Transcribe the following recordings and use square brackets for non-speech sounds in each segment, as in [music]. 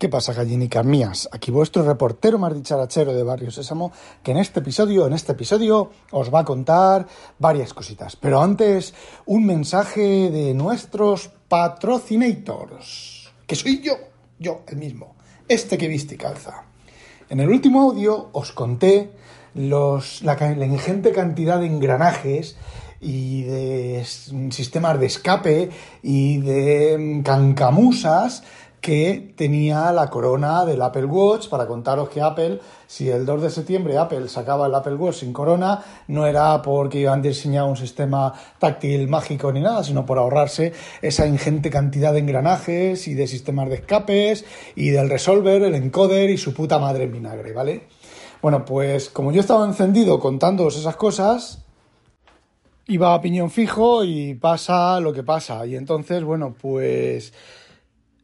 ¿Qué pasa, gallinicas mías? Aquí vuestro reportero más dicharachero de Barrio Sésamo, que en este episodio, en este episodio, os va a contar varias cositas. Pero antes, un mensaje de nuestros patrocinators, que soy yo, yo el mismo, este que viste y calza. En el último audio os conté los, la, la ingente cantidad de engranajes y de sistemas de escape y de cancamusas que tenía la corona del Apple Watch para contaros que Apple, si el 2 de septiembre Apple sacaba el Apple Watch sin corona, no era porque iban diseñado un sistema táctil mágico ni nada, sino por ahorrarse esa ingente cantidad de engranajes y de sistemas de escapes y del resolver, el encoder y su puta madre en vinagre, ¿vale? Bueno, pues como yo estaba encendido contándoos esas cosas, iba a piñón fijo y pasa lo que pasa. Y entonces, bueno, pues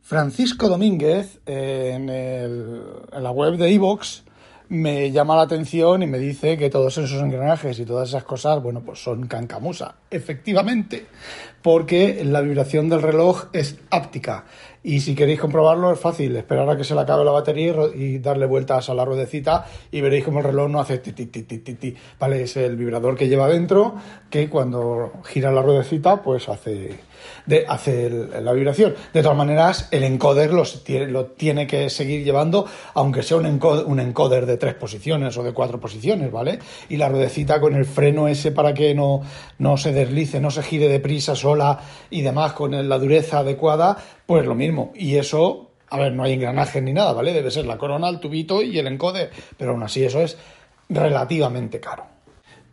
Francisco Domínguez en, el, en la web de Evox me llama la atención y me dice que todos esos engranajes y todas esas cosas, bueno, pues son cancamusa. Efectivamente, porque la vibración del reloj es áptica. Y si queréis comprobarlo es fácil, esperar a que se le acabe la batería y darle vueltas a la ruedecita y veréis como el reloj no hace ti ti ti ti ti. Vale, es el vibrador que lleva dentro que cuando gira la ruedecita pues hace de hacer la vibración. De todas maneras, el encoder los lo tiene que seguir llevando, aunque sea un encoder, un encoder de tres posiciones o de cuatro posiciones, ¿vale? Y la ruedecita con el freno ese para que no, no se deslice, no se gire deprisa sola y demás con la dureza adecuada, pues lo mismo. Y eso, a ver, no hay engranajes ni nada, ¿vale? Debe ser la corona, el tubito y el encoder, pero aún así eso es relativamente caro.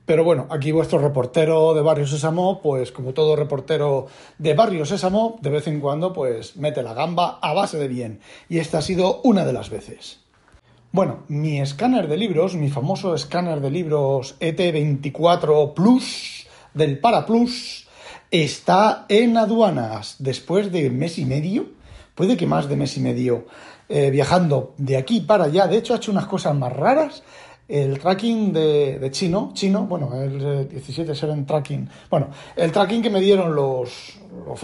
Pero bueno, aquí vuestro reportero de Barrio Sésamo, pues como todo reportero de Barrio Sésamo, de vez en cuando pues mete la gamba a base de bien. Y esta ha sido una de las veces. Bueno, mi escáner de libros, mi famoso escáner de libros ET24 Plus del Para Plus, está en aduanas después de mes y medio, puede que más de mes y medio, eh, viajando de aquí para allá. De hecho, ha hecho unas cosas más raras el tracking de, chino, chino, bueno, el 17 tracking, bueno, el tracking que me dieron los,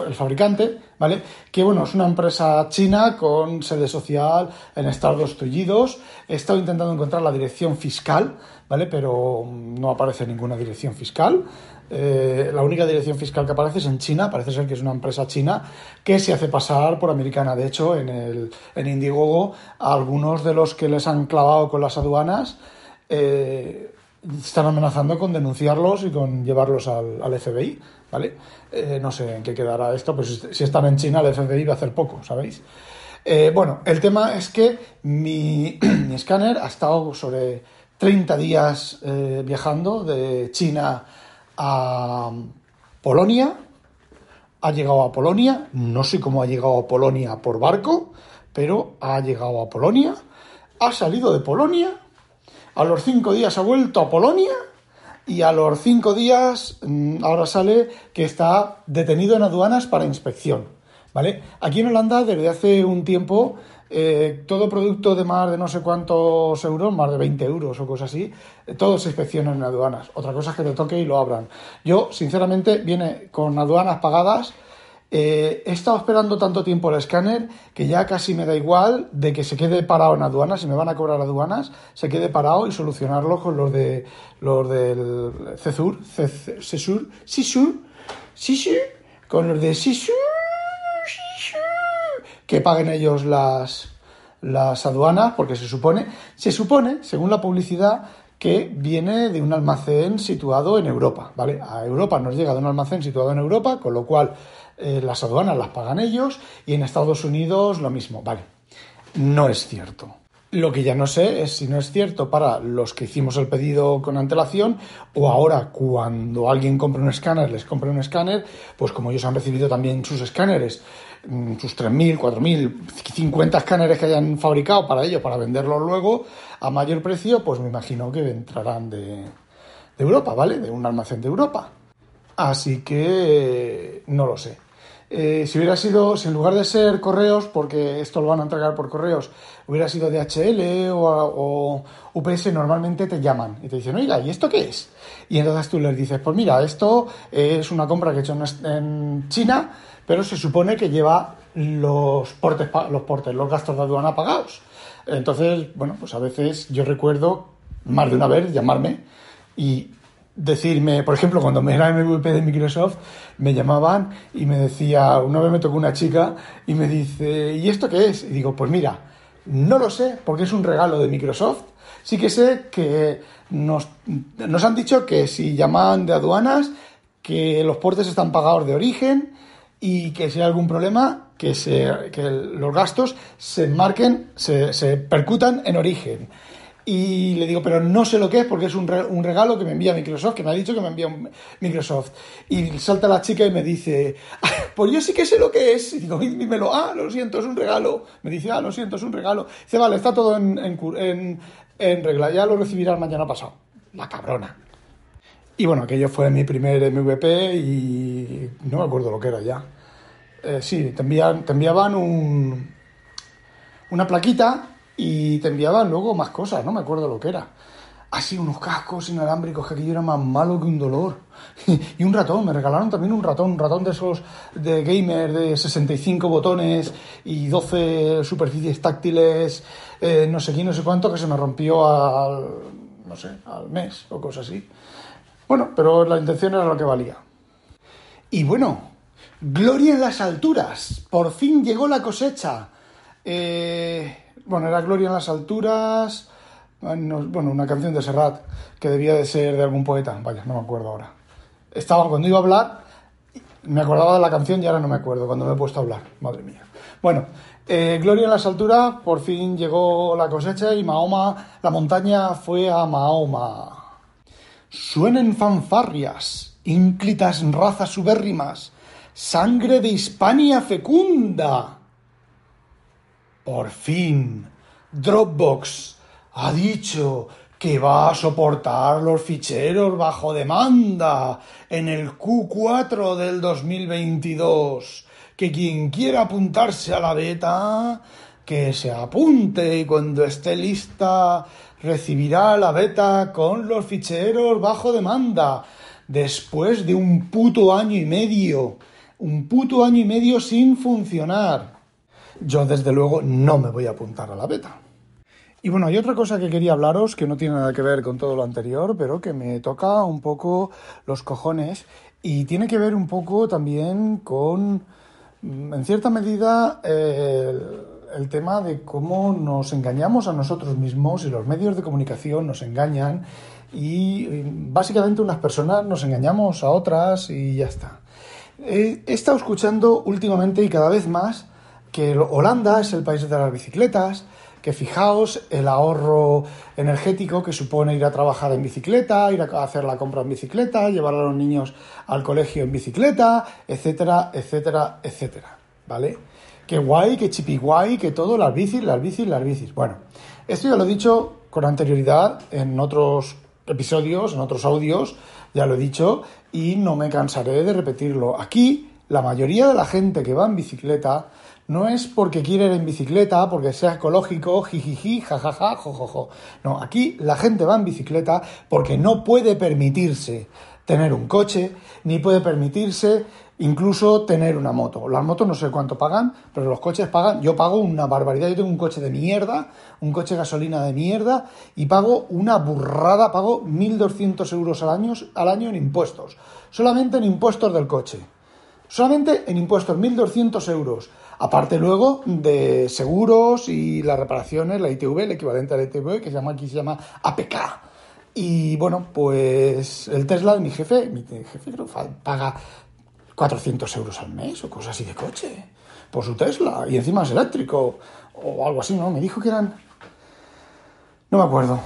el fabricante, ¿vale? Que bueno, es una empresa china con sede social en Estados Unidos. He estado intentando encontrar la dirección fiscal, ¿vale? Pero no aparece ninguna dirección fiscal. Eh, la única dirección fiscal que aparece es en China, parece ser que es una empresa china que se hace pasar por americana. De hecho, en, el, en Indiegogo, algunos de los que les han clavado con las aduanas, eh, están amenazando con denunciarlos y con llevarlos al, FBI, ¿vale? Eh, no sé en qué quedará esto, pues si están en China el FBI va a hacer poco, ¿sabéis? Eh, bueno, el tema es que mi, [clears throat] mi, escáner ha estado sobre 30 días viajando de China a Polonia, ha llegado a Polonia, no sé cómo ha llegado a Polonia por barco, pero ha llegado a Polonia, ha salido de Polonia a los cinco días ha vuelto a Polonia y a los cinco días mm, ahora sale que está detenido en aduanas para inspección. ¿Vale? Aquí en Holanda, desde hace un tiempo, eh, todo producto de más de no sé cuántos euros, más de 20 euros o cosas así, eh, todo se inspecciona en aduanas. Otra cosa es que te toque y lo abran. Yo, sinceramente, viene con aduanas pagadas eh, he estado esperando tanto tiempo el escáner que ya casi me da igual de que se quede parado en aduanas, si me van a cobrar aduanas, se quede parado y solucionarlo con los de los del CESUR, CESUR, SISUR, SISUR, con los de SISUR, que paguen ellos las, las aduanas, porque se supone, se supone, según la publicidad, que viene de un almacén situado en Europa, ¿vale? A Europa nos llega de un almacén situado en Europa, con lo cual eh, las aduanas las pagan ellos y en Estados Unidos lo mismo. Vale, no es cierto. Lo que ya no sé es si no es cierto para los que hicimos el pedido con antelación o ahora cuando alguien compra un escáner, les compra un escáner, pues como ellos han recibido también sus escáneres mm, sus 3.000, 4.000, 50 escáneres que hayan fabricado para ellos, para venderlos luego a mayor precio, pues me imagino que entrarán de, de Europa, ¿vale? De un almacén de Europa. Así que no lo sé. Eh, si hubiera sido, si en lugar de ser correos, porque esto lo van a entregar por correos, hubiera sido DHL o, UPS, normalmente te llaman y te dicen, oiga, ¿y esto qué es? Y entonces tú les dices, pues mira, esto es una compra que he hecho en China, pero se supone que lleva los portes, los portes, los gastos de aduana pagados. Entonces, bueno, pues a veces yo recuerdo más de una vez llamarme y decirme, por ejemplo, cuando me era MVP de Microsoft, me llamaban y me decía, una vez me tocó una chica y me dice, ¿y esto qué es? Y digo, pues mira, no lo sé, porque es un regalo de Microsoft. Sí que sé que nos, nos han dicho que si llaman de aduanas, que los portes están pagados de origen y que si hay algún problema, que, se, que los gastos se marquen, se, se percutan en origen. Y le digo, pero no sé lo que es porque es un, regalo que me envía Microsoft, que me ha dicho que me envía Microsoft. Y salta la chica y me dice, ah, pues yo sí que sé lo que es. Y digo, dímelo, ah, lo siento, es un regalo. Me dice, ah, lo siento, es un regalo. Dice, vale, está todo en, en, en regla, ya lo recibirás mañana pasado. La cabrona. Y bueno, aquello fue mi primer MVP y no me acuerdo lo que era ya. Eh, sí, te, envían, te enviaban un, una plaquita y te enviaban luego más cosas, no me acuerdo lo que era. Así unos cascos inalámbricos que aquello era más malo que un dolor. [laughs] y un ratón, me regalaron también un ratón, un ratón de esos de gamer de 65 botones y 12 superficies táctiles, eh, no sé quién, no sé cuánto, que se me rompió al, no sé, al mes o cosas así. Bueno, pero la intención era lo que valía. Y bueno, gloria en las alturas, por fin llegó la cosecha. Eh, bueno, era Gloria en las alturas, bueno, una canción de Serrat, que debía de ser de algún poeta, vaya, no me acuerdo ahora. Estaba, cuando iba a hablar, me acordaba de la canción y ahora no me acuerdo, cuando me he puesto a hablar, madre mía. Bueno, eh, Gloria en las alturas, por fin llegó la cosecha y Mahoma, la montaña fue a Mahoma. Suenen fanfarrias, ínclitas razas subérrimas, sangre de Hispania fecunda por fin, Dropbox ha dicho que va a soportar los ficheros bajo demanda en el Q4 del 2022. Que quien quiera apuntarse a la beta, que se apunte y cuando esté lista recibirá la beta con los ficheros bajo demanda. Después de un puto año y medio. Un puto año y medio sin funcionar yo desde luego no me voy a apuntar a la beta. Y bueno, hay otra cosa que quería hablaros que no tiene nada que ver con todo lo anterior, pero que me toca un poco los cojones y tiene que ver un poco también con, mm, en cierta medida, el, tema de cómo nos engañamos a nosotros mismos y los medios de comunicación nos engañan y básicamente unas personas nos engañamos a otras y ya está. he estado escuchando últimamente y cada vez más que Holanda es el país de las bicicletas, que fijaos el ahorro energético que supone ir a trabajar en bicicleta, ir a hacer la compra en bicicleta, llevar a los niños al colegio en bicicleta, etcétera, etcétera, etcétera, ¿vale? Qué guay, qué chipi guay, que todo, las bicis, las bicis, las bicis. Bueno, esto ya lo he dicho con anterioridad en otros episodios, en otros audios, ya lo he dicho y no me cansaré de repetirlo. Aquí, la mayoría de la gente que va en bicicleta no es porque quiera ir en bicicleta, porque sea ecológico, jijiji, jajaja, jojojo. No, aquí la gente va en bicicleta porque no puede permitirse tener un coche, ni puede permitirse incluso tener una moto. Las motos no sé cuánto pagan, pero los coches pagan, yo pago una barbaridad, yo tengo un coche de mierda, un coche gasolina de mierda, y pago una burrada, pago 1.200 euros al año, al año en impuestos, solamente en impuestos del coche. Solamente en impuestos, 1.200 euros. Aparte luego de seguros y las reparaciones, la ITV, el equivalente a la ITV, que se llama, aquí se llama APK. Y bueno, pues el Tesla de mi jefe, mi jefe creo paga 400 euros al mes o cosas así de coche por su Tesla. Y encima es eléctrico o algo así, ¿no? Me dijo que eran... No me acuerdo.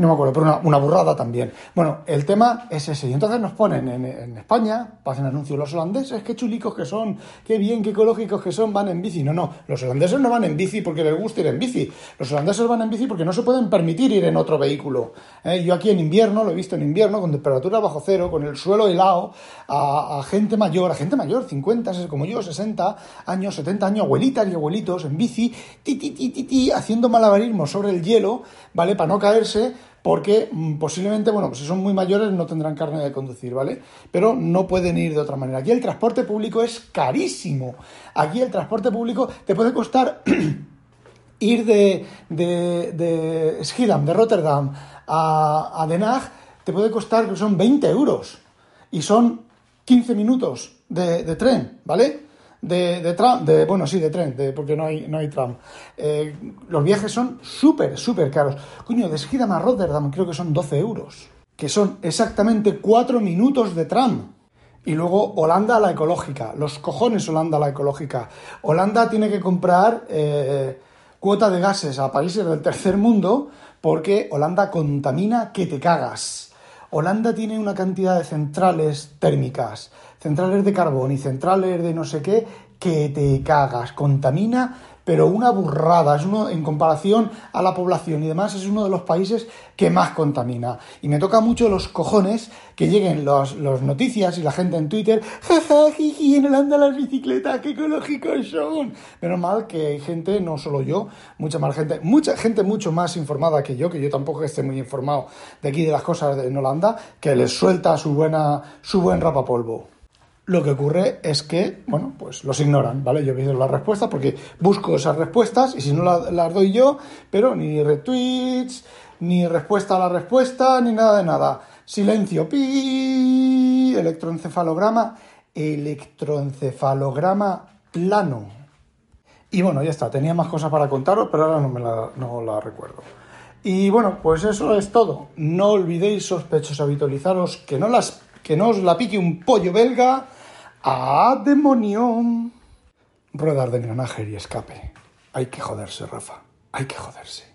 No me acuerdo, pero una, una, burrada también. Bueno, el tema es ese. Y entonces nos ponen en, en España, pasan anuncios los holandeses, qué chulicos que son, qué bien, qué ecológicos que son, van en bici. No, no, los holandeses no van en bici porque les gusta ir en bici. Los holandeses van en bici porque no se pueden permitir ir en otro vehículo. ¿eh? Yo aquí en invierno, lo he visto en invierno, con temperatura bajo cero, con el suelo helado, a, a gente mayor, a gente mayor, 50, como yo, 60 años, 70 años, abuelitas y abuelitos en bici, ti, ti, ti, ti, ti haciendo malabarismo sobre el hielo, ¿vale? Para no caerse porque mm, posiblemente, bueno, pues si son muy mayores no tendrán carne de conducir, ¿vale? Pero no pueden ir de otra manera. Aquí el transporte público es carísimo. Aquí el transporte público te puede costar [clears throat] ir de, de, de Schiedam, de Rotterdam, a, a Den Haag, te puede costar que son 20 euros. Y son 15 minutos de, de tren, ¿vale? De, de tram, de, bueno, sí, de tren, porque no hay, no hay tram. Eh, los viajes son súper, súper caros. Coño, de Schiedam a Rotterdam creo que son 12 euros, que son exactamente 4 minutos de tram. Y luego Holanda la ecológica, los cojones Holanda la ecológica. Holanda tiene que comprar eh, cuota de gases a países del tercer mundo porque Holanda contamina que te cagas. Holanda tiene una cantidad de centrales térmicas, centrales de carbón y centrales de no sé qué, que te cagas, contamina, pero una burrada, es uno en comparación a la población y demás, es uno de los países que más contamina. Y me toca mucho los cojones que lleguen las los noticias y la gente en Twitter, jaja, jiji, en Holanda las bicicletas, qué ecológicos son. Menos mal que hay gente, no solo yo, mucha más gente, mucha gente mucho más informada que yo, que yo tampoco esté muy informado de aquí de las cosas en Holanda, que les suelta su buena, su buen rapapolvo. Lo que ocurre es que, bueno, pues los ignoran, ¿vale? Yo pido las respuestas porque busco esas respuestas y si no las, doy yo, pero ni retweets, ni respuesta a la respuesta, ni nada de nada. Silencio, pi, electroencefalograma, electroencefalograma plano. Y bueno, ya está, tenía más cosas para contaros, pero ahora no me la, no la recuerdo. Y bueno, pues eso es todo. No olvidéis, sospechosos, habitualizaros que no las que no os la pique un pollo belga. ¡Ah, demonio! Ruedas de engranaje y escape. Hay que joderse, Rafa. Hay que joderse.